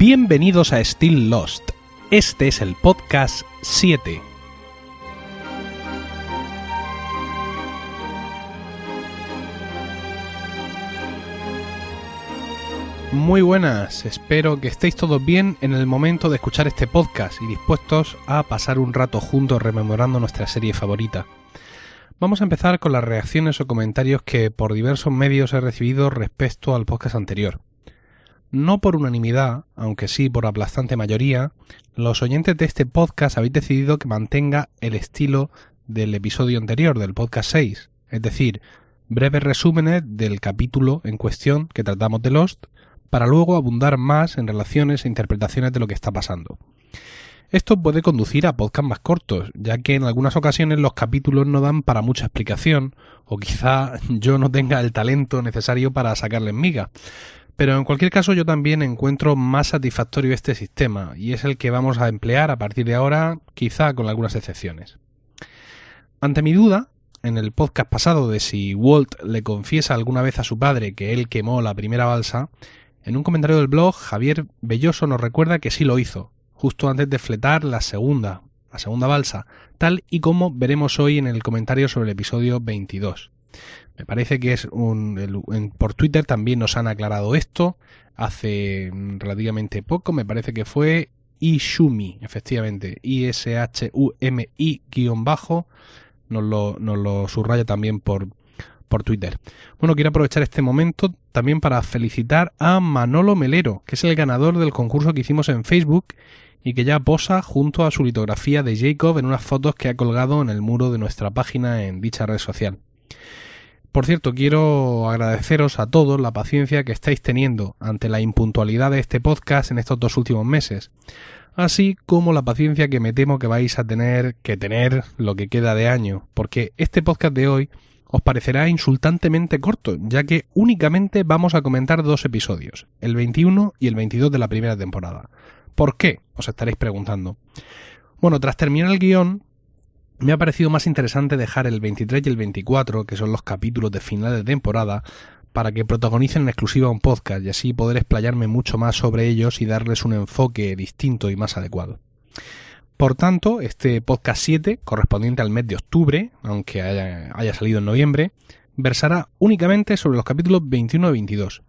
Bienvenidos a Still Lost. Este es el podcast 7. Muy buenas, espero que estéis todos bien en el momento de escuchar este podcast y dispuestos a pasar un rato juntos rememorando nuestra serie favorita. Vamos a empezar con las reacciones o comentarios que por diversos medios he recibido respecto al podcast anterior. No por unanimidad, aunque sí por aplastante mayoría, los oyentes de este podcast habéis decidido que mantenga el estilo del episodio anterior, del podcast 6, es decir, breves resúmenes del capítulo en cuestión que tratamos de Lost, para luego abundar más en relaciones e interpretaciones de lo que está pasando. Esto puede conducir a podcasts más cortos, ya que en algunas ocasiones los capítulos no dan para mucha explicación, o quizá yo no tenga el talento necesario para sacarles miga. Pero en cualquier caso yo también encuentro más satisfactorio este sistema, y es el que vamos a emplear a partir de ahora, quizá con algunas excepciones. Ante mi duda, en el podcast pasado de si Walt le confiesa alguna vez a su padre que él quemó la primera balsa, en un comentario del blog, Javier Belloso nos recuerda que sí lo hizo, justo antes de fletar la segunda, la segunda balsa, tal y como veremos hoy en el comentario sobre el episodio 22. Me parece que es un... por Twitter también nos han aclarado esto hace relativamente poco, me parece que fue Ishumi, efectivamente, I-S-H-U-M-I guion bajo, nos lo, nos lo subraya también por, por Twitter. Bueno, quiero aprovechar este momento también para felicitar a Manolo Melero, que es el ganador del concurso que hicimos en Facebook y que ya posa junto a su litografía de Jacob en unas fotos que ha colgado en el muro de nuestra página en dicha red social. Por cierto, quiero agradeceros a todos la paciencia que estáis teniendo ante la impuntualidad de este podcast en estos dos últimos meses, así como la paciencia que me temo que vais a tener que tener lo que queda de año, porque este podcast de hoy os parecerá insultantemente corto, ya que únicamente vamos a comentar dos episodios, el 21 y el 22 de la primera temporada. ¿Por qué? Os estaréis preguntando. Bueno, tras terminar el guion, me ha parecido más interesante dejar el 23 y el 24, que son los capítulos de final de temporada, para que protagonicen en exclusiva un podcast y así poder explayarme mucho más sobre ellos y darles un enfoque distinto y más adecuado. Por tanto, este podcast 7, correspondiente al mes de octubre, aunque haya, salido en noviembre, versará únicamente sobre los capítulos 21 y 22.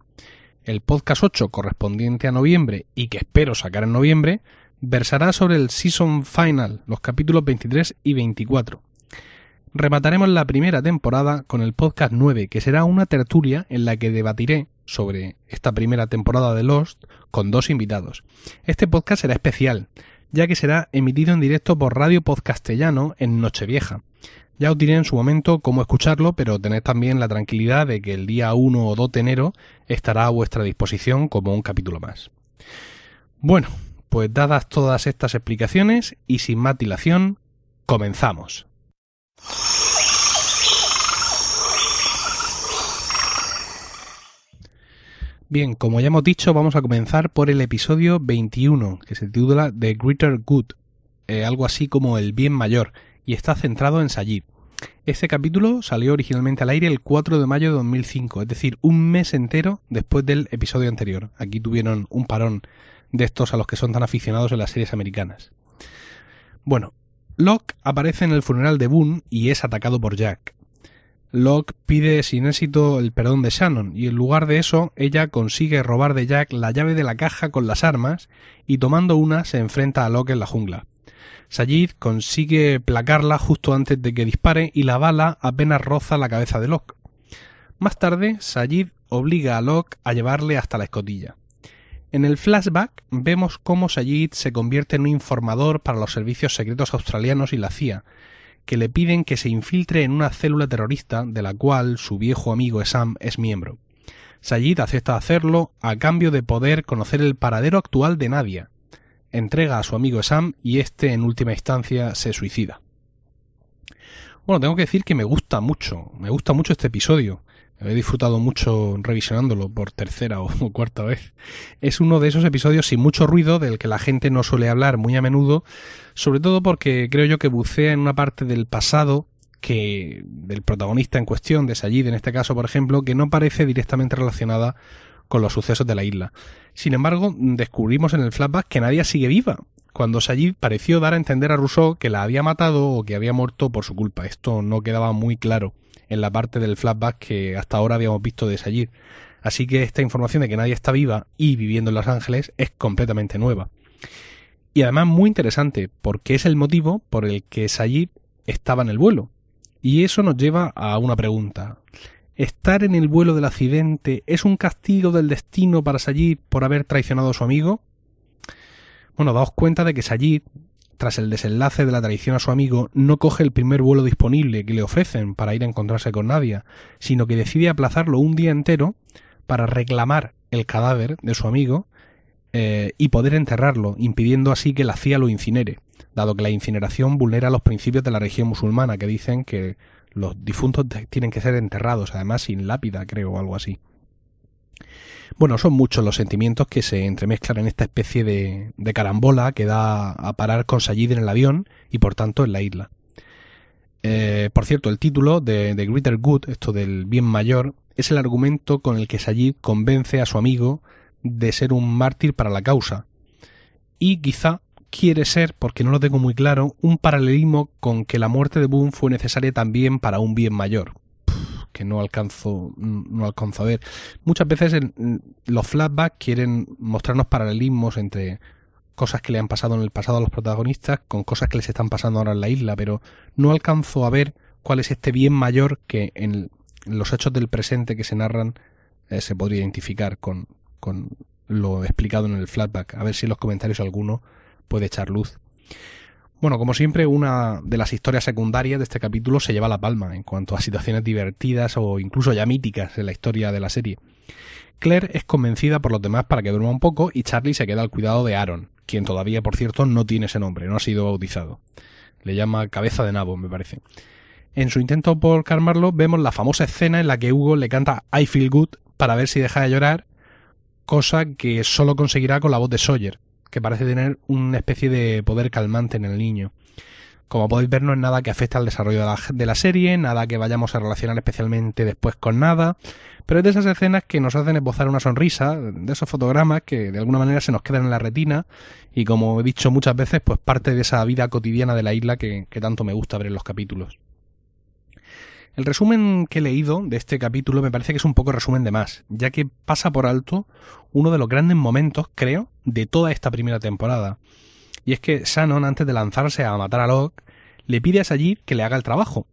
El podcast 8, correspondiente a noviembre y que espero sacar en noviembre, versará sobre el Season Final, los capítulos 23 y 24. Remataremos la primera temporada con el podcast 9, que será una tertulia en la que debatiré sobre esta primera temporada de Lost con dos invitados. Este podcast será especial, ya que será emitido en directo por Radio Podcastellano en Nochevieja. Ya os diré en su momento cómo escucharlo, pero tened también la tranquilidad de que el día 1 o 2 de enero estará a vuestra disposición como un capítulo más. Bueno, pues dadas todas estas explicaciones y sin más dilación, comenzamos. Bien, como ya hemos dicho, vamos a comenzar por el episodio 21, que se titula The Greater Good, eh, algo así como el bien mayor, y está centrado en Sayid. Este capítulo salió originalmente al aire el 4 de mayo de 2005, es decir, un mes entero después del episodio anterior. Aquí tuvieron un parón de estos a los que son tan aficionados en las series americanas. Bueno, Locke aparece en el funeral de Boone y es atacado por Jack. Locke pide sin éxito el perdón de Shannon y en lugar de eso ella consigue robar de Jack la llave de la caja con las armas y tomando una se enfrenta a Locke en la jungla. Sayid consigue placarla justo antes de que dispare y la bala apenas roza la cabeza de Locke. Más tarde, Sayid obliga a Locke a llevarle hasta la escotilla. En el flashback vemos cómo Sayid se convierte en un informador para los servicios secretos australianos y la CIA, que le piden que se infiltre en una célula terrorista de la cual su viejo amigo Sam es miembro. Sayid acepta hacerlo a cambio de poder conocer el paradero actual de Nadia. Entrega a su amigo Sam y este en última instancia se suicida. Bueno, tengo que decir que me gusta mucho, me gusta mucho este episodio. He disfrutado mucho revisionándolo por tercera o cuarta vez. Es uno de esos episodios sin mucho ruido del que la gente no suele hablar muy a menudo, sobre todo porque creo yo que bucea en una parte del pasado que del protagonista en cuestión, de Sayid en este caso, por ejemplo, que no parece directamente relacionada con los sucesos de la isla. Sin embargo, descubrimos en el flashback que Nadia sigue viva, cuando Sayid pareció dar a entender a Rousseau que la había matado o que había muerto por su culpa. Esto no quedaba muy claro en la parte del flashback que hasta ahora habíamos visto de Sayid. Así que esta información de que nadie está viva y viviendo en Los Ángeles es completamente nueva. Y además muy interesante, porque es el motivo por el que Sayid estaba en el vuelo. Y eso nos lleva a una pregunta. ¿Estar en el vuelo del accidente es un castigo del destino para Sayid por haber traicionado a su amigo? Bueno, daos cuenta de que Sayid, tras el desenlace de la traición a su amigo, no coge el primer vuelo disponible que le ofrecen para ir a encontrarse con Nadia, sino que decide aplazarlo un día entero para reclamar el cadáver de su amigo eh, y poder enterrarlo, impidiendo así que la CIA lo incinere, dado que la incineración vulnera los principios de la religión musulmana, que dicen que los difuntos tienen que ser enterrados, además sin lápida, creo, o algo así. Bueno, son muchos los sentimientos que se entremezclan en esta especie de, carambola que da a parar con Sayid en el avión y por tanto en la isla. Eh, por cierto, el título de, de Greater Good, esto del bien mayor, es el argumento con el que Sayid convence a su amigo de ser un mártir para la causa. Y quizá quiere ser, porque no lo tengo muy claro, un paralelismo con que la muerte de Boone fue necesaria también para un bien mayor que no alcanzo, no alcanzo a ver. Muchas veces los flashbacks quieren mostrarnos paralelismos entre cosas que le han pasado en el pasado a los protagonistas con cosas que les están pasando ahora en la isla, pero no alcanzo a ver cuál es este bien mayor que en los hechos del presente que se narran eh, se podría identificar con, con lo explicado en el flashback. A ver si en los comentarios alguno puede echar luz. Bueno, como siempre, una de las historias secundarias de este capítulo se lleva la palma en cuanto a situaciones divertidas o incluso ya míticas en la historia de la serie. Claire es convencida por los demás para que duerma un poco y Charlie se queda al cuidado de Aaron, quien todavía, por cierto, no tiene ese nombre, no ha sido bautizado. Le llama cabeza de nabo, me parece. En su intento por calmarlo, vemos la famosa escena en la que Hugo le canta I feel good para ver si deja de llorar, cosa que solo conseguirá con la voz de Sawyer, que parece tener una especie de poder calmante en el niño. Como podéis ver, no es nada que afecte al desarrollo de la, serie, nada que vayamos a relacionar especialmente después con nada, pero es de esas escenas que nos hacen esbozar una sonrisa, de esos fotogramas que de alguna manera se nos quedan en la retina y como he dicho muchas veces, pues parte de esa vida cotidiana de la isla que tanto me gusta ver en los capítulos. El resumen que he leído de este capítulo me parece que es un poco resumen de más, ya que pasa por alto uno de los grandes momentos, creo, de toda esta primera temporada. Y es que Shannon, antes de lanzarse a matar a Locke, le pide a Sayid que le haga el trabajo.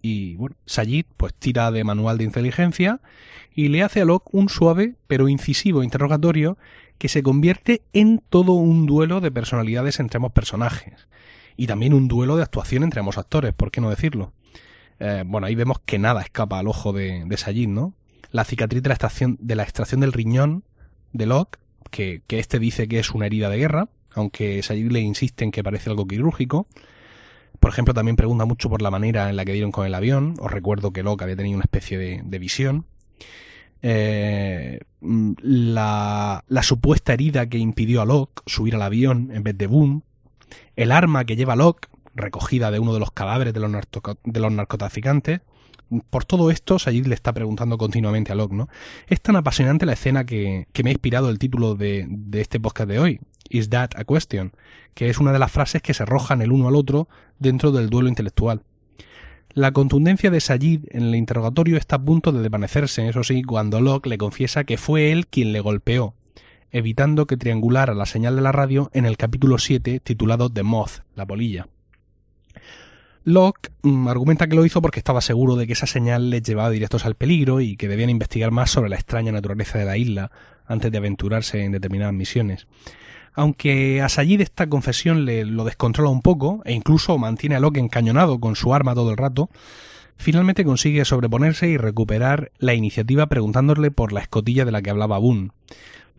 Y bueno, Sayid pues tira de manual de inteligencia y le hace a Locke un suave pero incisivo interrogatorio que se convierte en todo un duelo de personalidades entre ambos personajes. Y también un duelo de actuación entre ambos actores, ¿por qué no decirlo? Eh, bueno, ahí vemos que nada escapa al ojo de, de Sajid, ¿no? La cicatriz de la, extracción, de la extracción del riñón de Locke, que, que este dice que es una herida de guerra, aunque Sajid le insiste en que parece algo quirúrgico. Por ejemplo, también pregunta mucho por la manera en la que dieron con el avión. Os recuerdo que Locke había tenido una especie de, de visión. Eh, la, la, supuesta herida que impidió a Locke subir al avión en vez de Boone. El arma que lleva Locke, recogida de uno de los cadáveres de los, narcotraficantes. Por todo esto, Sayid le está preguntando continuamente a Locke, ¿no? Es tan apasionante la escena que, que me ha inspirado el título de, de este podcast de hoy, Is That a Question? que es una de las frases que se arrojan el uno al otro dentro del duelo intelectual. La contundencia de Sayid en el interrogatorio está a punto de desvanecerse, eso sí, cuando Locke le confiesa que fue él quien le golpeó, evitando que triangulara la señal de la radio en el capítulo 7 titulado The Moth, la polilla. Locke mm, argumenta que lo hizo porque estaba seguro de que esa señal les llevaba directos al peligro y que debían investigar más sobre la extraña naturaleza de la isla antes de aventurarse en determinadas misiones. Aunque a Sayid esta confesión le lo descontrola un poco e incluso mantiene a Locke encañonado con su arma todo el rato, finalmente consigue sobreponerse y recuperar la iniciativa preguntándole por la escotilla de la que hablaba Boone,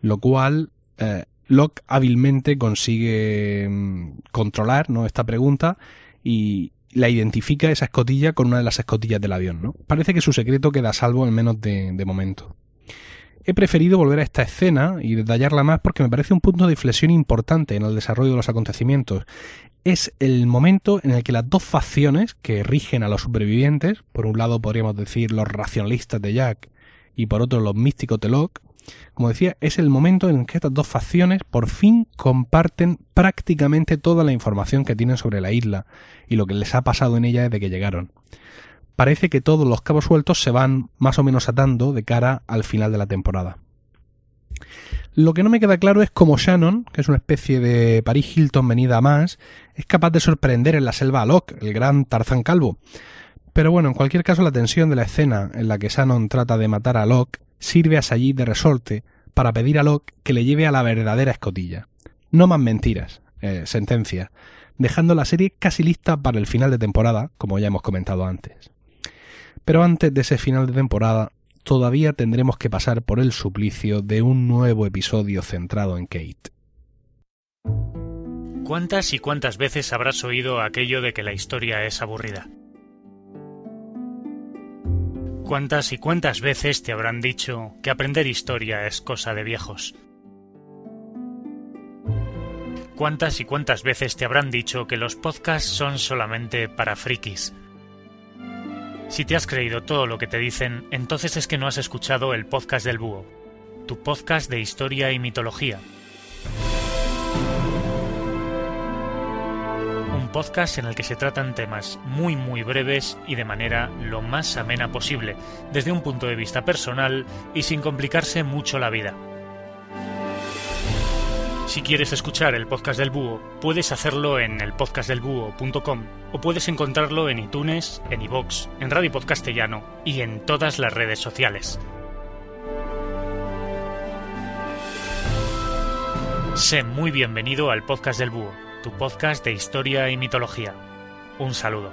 lo cual eh, Locke hábilmente consigue mm, controlar ¿no? esta pregunta y, la identifica esa escotilla con una de las escotillas del avión, ¿no? Parece que su secreto queda a salvo al menos de, de momento. He preferido volver a esta escena y detallarla más porque me parece un punto de inflexión importante en el desarrollo de los acontecimientos. Es el momento en el que las dos facciones que rigen a los supervivientes, por un lado podríamos decir los racionalistas de Jack y por otro los místicos de Locke, Como decía, es el momento en que estas dos facciones por fin comparten prácticamente toda la información que tienen sobre la isla y lo que les ha pasado en ella desde que llegaron. Parece que todos los cabos sueltos se van más o menos atando de cara al final de la temporada. Lo que no me queda claro es cómo Shannon, que es una especie de Paris Hilton venida a más, es capaz de sorprender en la selva a Locke, el gran Tarzán calvo. Pero bueno, en cualquier caso la tensión de la escena en la que Shannon trata de matar a Locke sirve a Sayid de resorte para pedir a Locke que le lleve a la verdadera escotilla. No más mentiras, eh, sentencia, dejando la serie casi lista para el final de temporada, como ya hemos comentado antes. Pero antes de ese final de temporada, todavía tendremos que pasar por el suplicio de un nuevo episodio centrado en Kate. ¿Cuántas y cuántas veces habrás oído aquello de que la historia es aburrida? ¿Cuántas y cuántas veces te habrán dicho que aprender historia es cosa de viejos? ¿Cuántas y cuántas veces te habrán dicho que los podcasts son solamente para frikis? Si te has creído todo lo que te dicen, entonces es que no has escuchado el podcast del búho, tu podcast de historia y mitología. Podcast en el que se tratan temas muy muy breves y de manera lo más amena posible, desde un punto de vista personal y sin complicarse mucho la vida. Si quieres escuchar el podcast del búho, puedes hacerlo en elpodcastdelbúho.com o puedes encontrarlo en iTunes, en iVoox, en Radio Podcastellano y en todas las redes sociales. Sé muy bienvenido al podcast del búho, tu podcast de historia y mitología. Un saludo.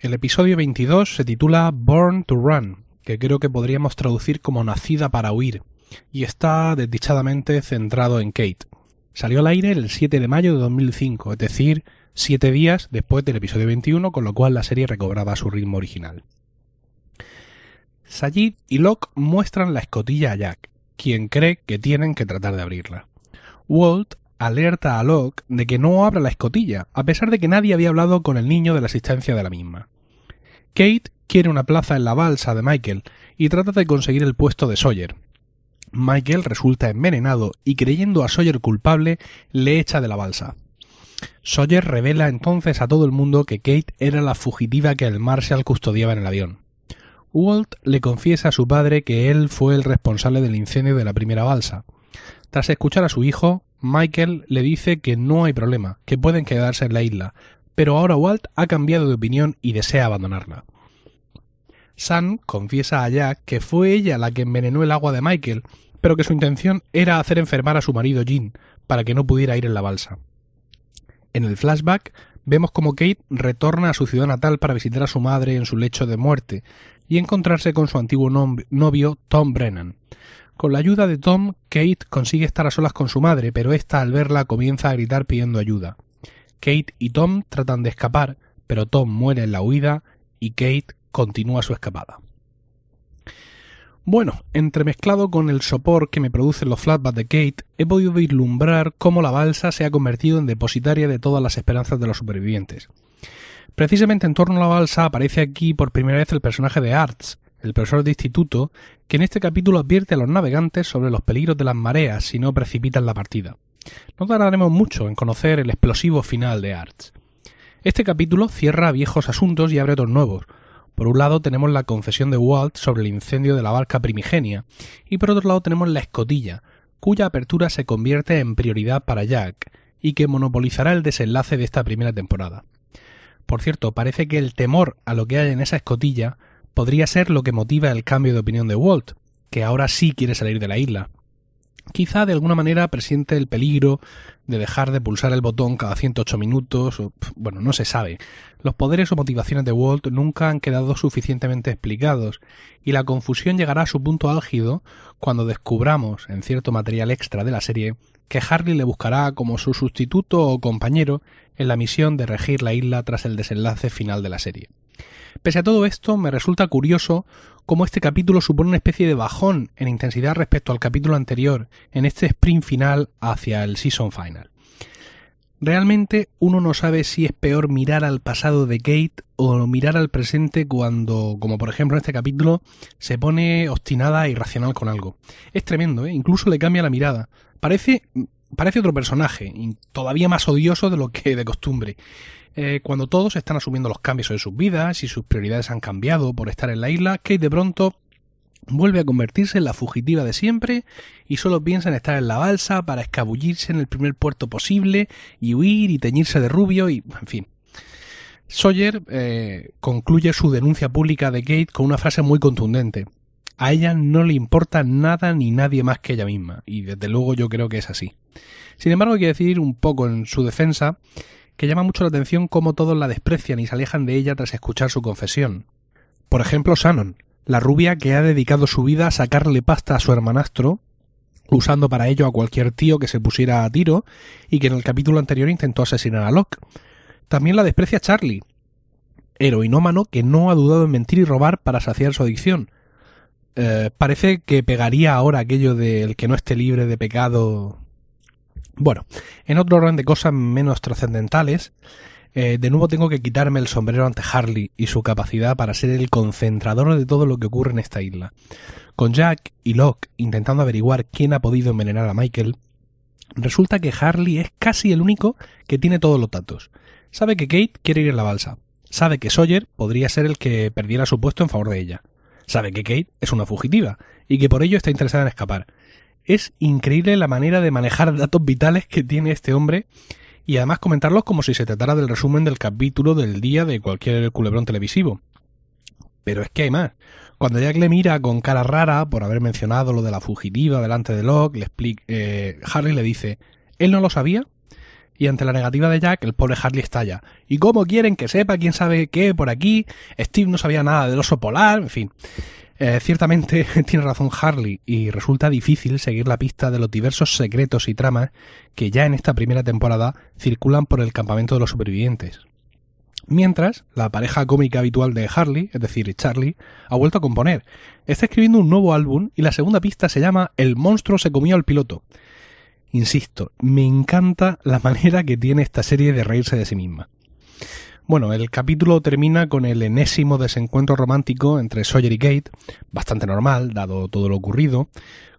El episodio 22 se titula Born to Run, que creo que podríamos traducir como Nacida para huir, y está desdichadamente centrado en Kate. Salió al aire el 7 de mayo de 2005, es decir, siete días después del episodio 21, con lo cual la serie recobraba su ritmo original. Sayid y Locke muestran la escotilla a Jack, quien cree que tienen que tratar de abrirla. Walt alerta a Locke de que no abra la escotilla, a pesar de que nadie había hablado con el niño de la existencia de la misma. Kate quiere una plaza en la balsa de Michael y trata de conseguir el puesto de Sawyer. Michael resulta envenenado y creyendo a Sawyer culpable le echa de la balsa. Sawyer revela entonces a todo el mundo que Kate era la fugitiva que el Marshall custodiaba en el avión. Walt le confiesa a su padre que él fue el responsable del incendio de la primera balsa. Tras escuchar a su hijo, Michael le dice que no hay problema, que pueden quedarse en la isla, pero ahora Walt ha cambiado de opinión y desea abandonarla. Sam confiesa a Jack que fue ella la que envenenó el agua de Michael, pero que su intención era hacer enfermar a su marido Jean, para que no pudiera ir en la balsa. En el flashback vemos como Kate retorna a su ciudad natal para visitar a su madre en su lecho de muerte y encontrarse con su antiguo novio Tom Brennan. Con la ayuda de Tom, Kate consigue estar a solas con su madre, pero ésta al verla comienza a gritar pidiendo ayuda. Kate y Tom tratan de escapar, pero Tom muere en la huida y Kate continúa su escapada. Bueno, entremezclado con el sopor que me producen los flashbacks de Kate, he podido vislumbrar cómo la balsa se ha convertido en depositaria de todas las esperanzas de los supervivientes. Precisamente en torno a la balsa aparece aquí por primera vez el personaje de Arts, el profesor de instituto, que en este capítulo advierte a los navegantes sobre los peligros de las mareas si no precipitan la partida. No tardaremos mucho en conocer el explosivo final de Arts. Este capítulo cierra viejos asuntos y abre otros nuevos. Por un lado tenemos la confesión de Walt sobre el incendio de la barca primigenia, y por otro lado tenemos la escotilla, cuya apertura se convierte en prioridad para Jack, y que monopolizará el desenlace de esta primera temporada. Por cierto, parece que el temor a lo que hay en esa escotilla podría ser lo que motiva el cambio de opinión de Walt, que ahora sí quiere salir de la isla. Quizá de alguna manera presiente el peligro de dejar de pulsar el botón cada 108 minutos, o, bueno, no se sabe. Los poderes o motivaciones de Walt nunca han quedado suficientemente explicados, y la confusión llegará a su punto álgido cuando descubramos, en cierto material extra de la serie, que Harley le buscará como su sustituto o compañero en la misión de regir la isla tras el desenlace final de la serie. Pese a todo esto, me resulta curioso cómo este capítulo supone una especie de bajón en intensidad respecto al capítulo anterior, en este sprint final hacia el season final. Realmente uno no sabe si es peor mirar al pasado de Kate o mirar al presente cuando, como por ejemplo en este capítulo, se pone obstinada e irracional con algo. Es tremendo, ¿eh? incluso le cambia la mirada. Parece, parece otro personaje, todavía más odioso de lo que de costumbre. Eh, cuando todos están asumiendo los cambios en sus vidas y sus prioridades han cambiado por estar en la isla, Kate de pronto vuelve a convertirse en la fugitiva de siempre y solo piensa en estar en la balsa para escabullirse en el primer puerto posible y huir y teñirse de rubio y en fin. Sawyer eh, concluye su denuncia pública de Kate con una frase muy contundente. A ella no le importa nada ni nadie más que ella misma, y desde luego yo creo que es así. Sin embargo, hay que decir un poco en su defensa que llama mucho la atención cómo todos la desprecian y se alejan de ella tras escuchar su confesión. Por ejemplo, Shannon, la rubia que ha dedicado su vida a sacarle pasta a su hermanastro, usando para ello a cualquier tío que se pusiera a tiro y que en el capítulo anterior intentó asesinar a Locke. También la desprecia Charlie, heroinómano que no ha dudado en mentir y robar para saciar su adicción. Eh, parece que pegaría ahora aquello del que no esté libre de pecado. Bueno, en otro orden de cosas menos trascendentales, eh, de nuevo tengo que quitarme el sombrero ante Harley y su capacidad para ser el concentrador de todo lo que ocurre en esta isla. Con Jack y Locke intentando averiguar quién ha podido envenenar a Michael, resulta que Harley es casi el único que tiene todos los datos. Sabe que Kate quiere ir en la balsa. Sabe que Sawyer podría ser el que perdiera su puesto en favor de ella. Sabe que Kate es una fugitiva y que por ello está interesada en escapar. Es increíble la manera de manejar datos vitales que tiene este hombre y además comentarlos como si se tratara del resumen del capítulo del día de cualquier culebrón televisivo. Pero es que hay más. Cuando Jack le mira con cara rara por haber mencionado lo de la fugitiva delante de Locke, le explica, eh, Harley le dice, ¿él no lo sabía? Y ante la negativa de Jack, el pobre Harley estalla. ¿Y cómo quieren que sepa quién sabe qué por aquí? Steve no sabía nada del oso polar, en fin. Eh, ciertamente tiene razón Harley y resulta difícil seguir la pista de los diversos secretos y tramas que ya en esta primera temporada circulan por el campamento de los supervivientes. Mientras, la pareja cómica habitual de Harley, es decir, Charlie, ha vuelto a componer. Está escribiendo un nuevo álbum y la segunda pista se llama El monstruo se comió al piloto. Insisto, me encanta la manera que tiene esta serie de reírse de sí misma. Bueno, el capítulo termina con el enésimo desencuentro romántico entre Sawyer y Kate, bastante normal, dado todo lo ocurrido,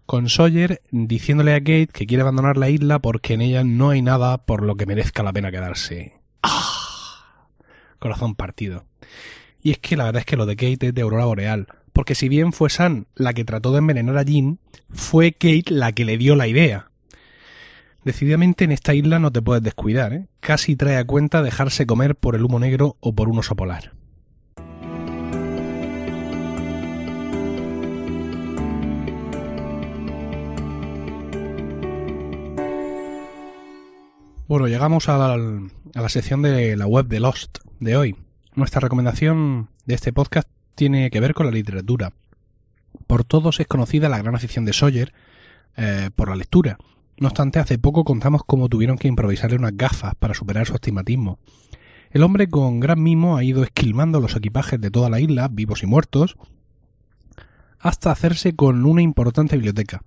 con Sawyer diciéndole a Kate que quiere abandonar la isla porque en ella no hay nada por lo que merezca la pena quedarse. ¡Ah! Corazón partido. Y es que la verdad es que lo de Kate es de Aurora Boreal, porque si bien fue San la que trató de envenenar a Jean, fue Kate la que le dio la idea. Decididamente en esta isla no te puedes descuidar, ¿eh? Casi trae a cuenta dejarse comer por el humo negro o por un oso polar. Bueno, llegamos a la, sección de la web de Lost de hoy. Nuestra recomendación de este podcast tiene que ver con la literatura. Por todos es conocida la gran afición de Sawyer eh, por la lectura, no obstante, hace poco contamos cómo tuvieron que improvisarle unas gafas para superar su astigmatismo. El hombre con gran mimo ha ido esquilmando los equipajes de toda la isla, vivos y muertos, hasta hacerse con una importante biblioteca.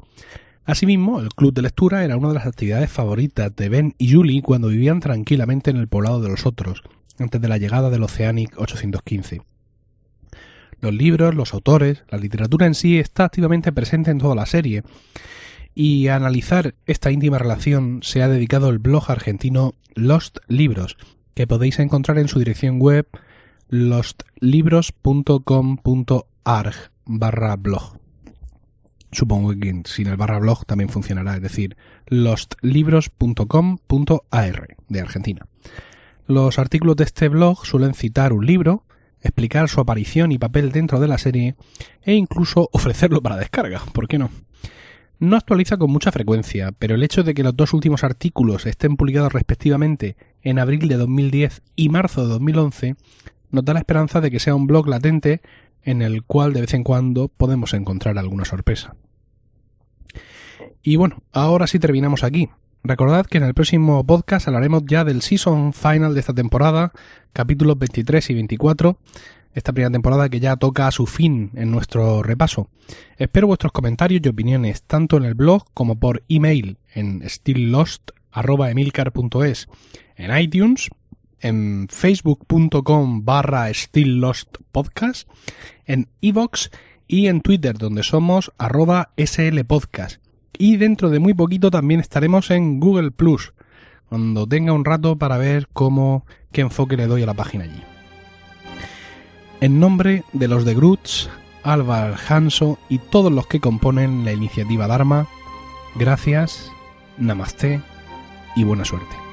Asimismo, el club de lectura era una de las actividades favoritas de Ben y Julie cuando vivían tranquilamente en el poblado de los otros, antes de la llegada del Oceanic 815. Los libros, los autores, la literatura en sí está activamente presente en toda la serie, y a analizar esta íntima relación se ha dedicado el blog argentino Lost Libros, que podéis encontrar en su dirección web lostlibros.com.arg barra blog. Supongo que sin el barra blog también funcionará, es decir, lostlibros.com.ar de Argentina. Los artículos de este blog suelen citar un libro, explicar su aparición y papel dentro de la serie e incluso ofrecerlo para descarga, ¿por qué no? No actualiza con mucha frecuencia, pero el hecho de que los dos últimos artículos estén publicados respectivamente en abril de 2010 y marzo de 2011 nos da la esperanza de que sea un blog latente en el cual de vez en cuando podemos encontrar alguna sorpresa. Y bueno, ahora sí terminamos aquí. Recordad que en el próximo podcast hablaremos ya del season final de esta temporada, capítulos 23 y 24, esta primera temporada que ya toca a su fin en nuestro repaso. Espero vuestros comentarios y opiniones tanto en el blog como por email en stilllost.emilcar.es, en iTunes, en facebook.com barra stilllostpodcast, en iVox y en Twitter donde somos arroba slpodcast. Y dentro de muy poquito también estaremos en Google Plus, cuando tenga un rato para ver cómo, qué enfoque le doy a la página allí. En nombre de los de Grutz, Álvar Hanso y todos los que componen la iniciativa Dharma, gracias, namaste y buena suerte.